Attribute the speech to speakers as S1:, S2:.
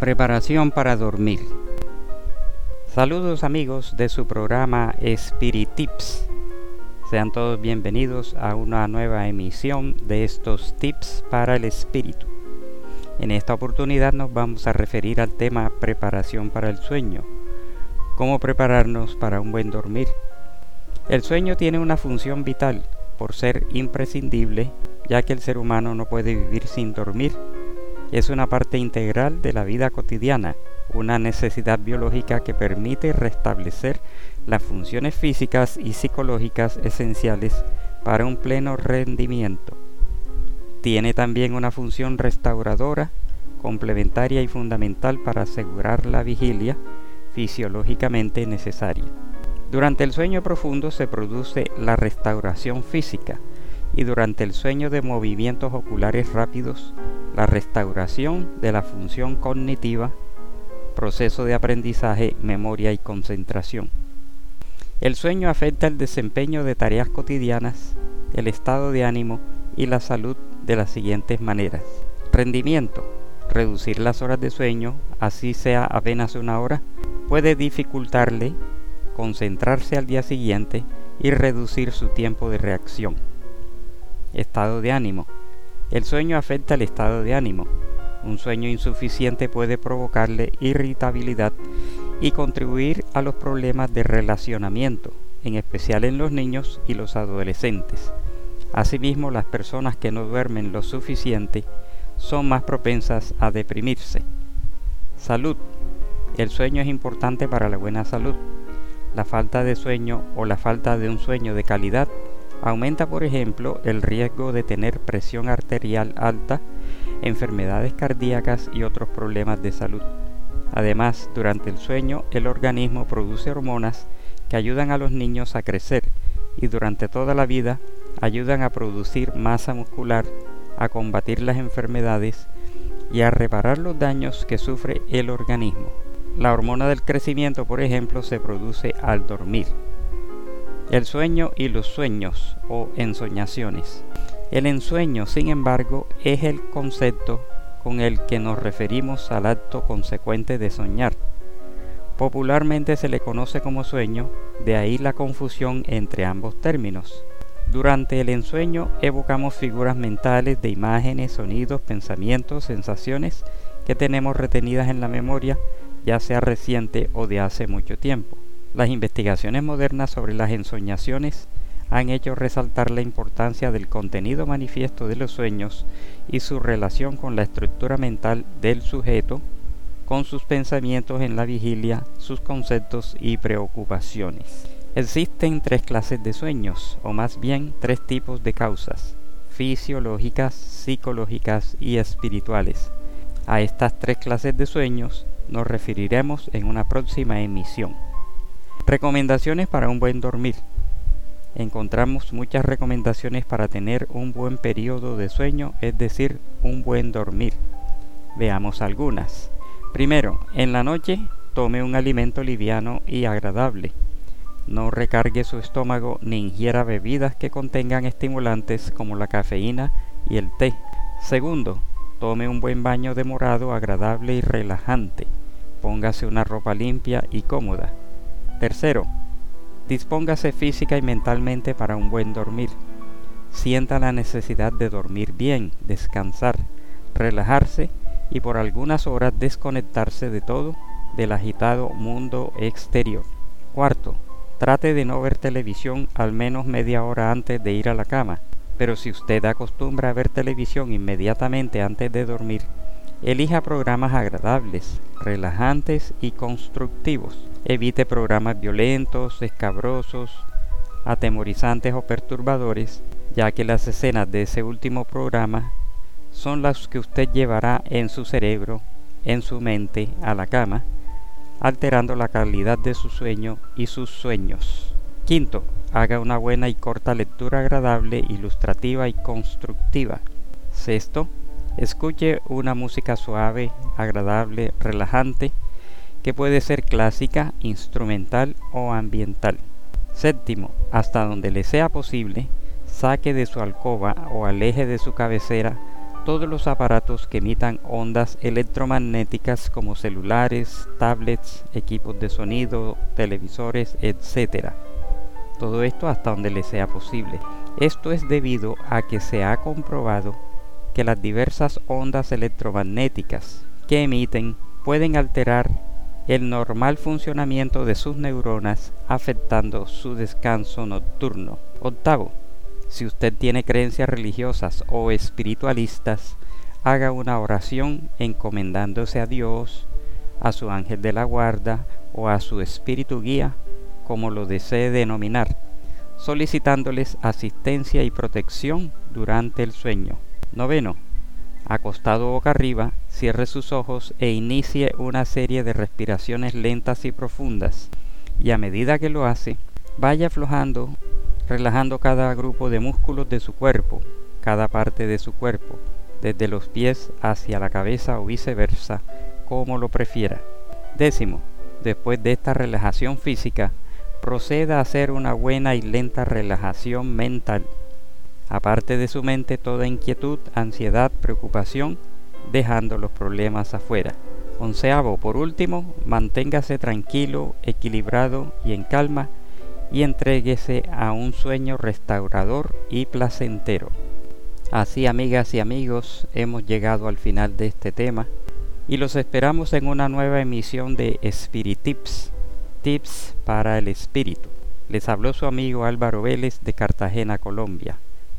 S1: Preparación para dormir. Saludos amigos de su programa Spirit Tips. Sean todos bienvenidos a una nueva emisión de estos tips para el espíritu. En esta oportunidad nos vamos a referir al tema preparación para el sueño. Cómo prepararnos para un buen dormir. El sueño tiene una función vital por ser imprescindible, ya que el ser humano no puede vivir sin dormir es una parte integral de la vida cotidiana, una necesidad biológica que permite restablecer las funciones físicas y psicológicas esenciales para un pleno rendimiento. Tiene también una función restauradora, complementaria y fundamental para asegurar la vigilia fisiológicamente necesaria. Durante el sueño profundo se produce la restauración física y durante el sueño de movimientos oculares rápidos la restauración de la función cognitiva, proceso de aprendizaje, memoria y concentración. El sueño afecta el desempeño de tareas cotidianas, el estado de ánimo y la salud de las siguientes maneras. Rendimiento. Reducir las horas de sueño, así sea apenas una hora, puede dificultarle concentrarse al día siguiente y reducir su tiempo de reacción. Estado de ánimo. El sueño afecta el estado de ánimo. Un sueño insuficiente puede provocarle irritabilidad y contribuir a los problemas de relacionamiento, en especial en los niños y los adolescentes. Asimismo, las personas que no duermen lo suficiente son más propensas a deprimirse. Salud. El sueño es importante para la buena salud. La falta de sueño o la falta de un sueño de calidad Aumenta, por ejemplo, el riesgo de tener presión arterial alta, enfermedades cardíacas y otros problemas de salud. Además, durante el sueño, el organismo produce hormonas que ayudan a los niños a crecer y durante toda la vida ayudan a producir masa muscular, a combatir las enfermedades y a reparar los daños que sufre el organismo. La hormona del crecimiento, por ejemplo, se produce al dormir. El sueño y los sueños o ensoñaciones. El ensueño, sin embargo, es el concepto con el que nos referimos al acto consecuente de soñar. Popularmente se le conoce como sueño, de ahí la confusión entre ambos términos. Durante el ensueño evocamos figuras mentales de imágenes, sonidos, pensamientos, sensaciones que tenemos retenidas en la memoria, ya sea reciente o de hace mucho tiempo. Las investigaciones modernas sobre las ensoñaciones han hecho resaltar la importancia del contenido manifiesto de los sueños y su relación con la estructura mental del sujeto, con sus pensamientos en la vigilia, sus conceptos y preocupaciones. Existen tres clases de sueños, o más bien tres tipos de causas, fisiológicas, psicológicas y espirituales. A estas tres clases de sueños nos referiremos en una próxima emisión. Recomendaciones para un buen dormir. Encontramos muchas recomendaciones para tener un buen periodo de sueño, es decir, un buen dormir. Veamos algunas. Primero, en la noche tome un alimento liviano y agradable. No recargue su estómago ni ingiera bebidas que contengan estimulantes como la cafeína y el té. Segundo, tome un buen baño demorado, agradable y relajante. Póngase una ropa limpia y cómoda. Tercero, dispóngase física y mentalmente para un buen dormir. Sienta la necesidad de dormir bien, descansar, relajarse y por algunas horas desconectarse de todo del agitado mundo exterior. Cuarto, trate de no ver televisión al menos media hora antes de ir a la cama, pero si usted acostumbra a ver televisión inmediatamente antes de dormir, elija programas agradables, relajantes y constructivos. Evite programas violentos, escabrosos, atemorizantes o perturbadores, ya que las escenas de ese último programa son las que usted llevará en su cerebro, en su mente, a la cama, alterando la calidad de su sueño y sus sueños. Quinto, haga una buena y corta lectura agradable, ilustrativa y constructiva. Sexto, escuche una música suave, agradable, relajante, que puede ser clásica, instrumental o ambiental. Séptimo, hasta donde le sea posible, saque de su alcoba o aleje de su cabecera todos los aparatos que emitan ondas electromagnéticas como celulares, tablets, equipos de sonido, televisores, etc. Todo esto hasta donde le sea posible. Esto es debido a que se ha comprobado que las diversas ondas electromagnéticas que emiten pueden alterar el normal funcionamiento de sus neuronas afectando su descanso nocturno. Octavo, si usted tiene creencias religiosas o espiritualistas, haga una oración encomendándose a Dios, a su ángel de la guarda o a su espíritu guía, como lo desee denominar, solicitándoles asistencia y protección durante el sueño. Noveno. Acostado boca arriba, cierre sus ojos e inicie una serie de respiraciones lentas y profundas, y a medida que lo hace, vaya aflojando relajando cada grupo de músculos de su cuerpo, cada parte de su cuerpo, desde los pies hacia la cabeza o viceversa, como lo prefiera. Décimo, después de esta relajación física, proceda a hacer una buena y lenta relajación mental. Aparte de su mente toda inquietud, ansiedad, preocupación, dejando los problemas afuera. Onceavo, por último, manténgase tranquilo, equilibrado y en calma y entréguese a un sueño restaurador y placentero. Así amigas y amigos, hemos llegado al final de este tema y los esperamos en una nueva emisión de Spirit Tips, Tips para el Espíritu. Les habló su amigo Álvaro Vélez de Cartagena, Colombia.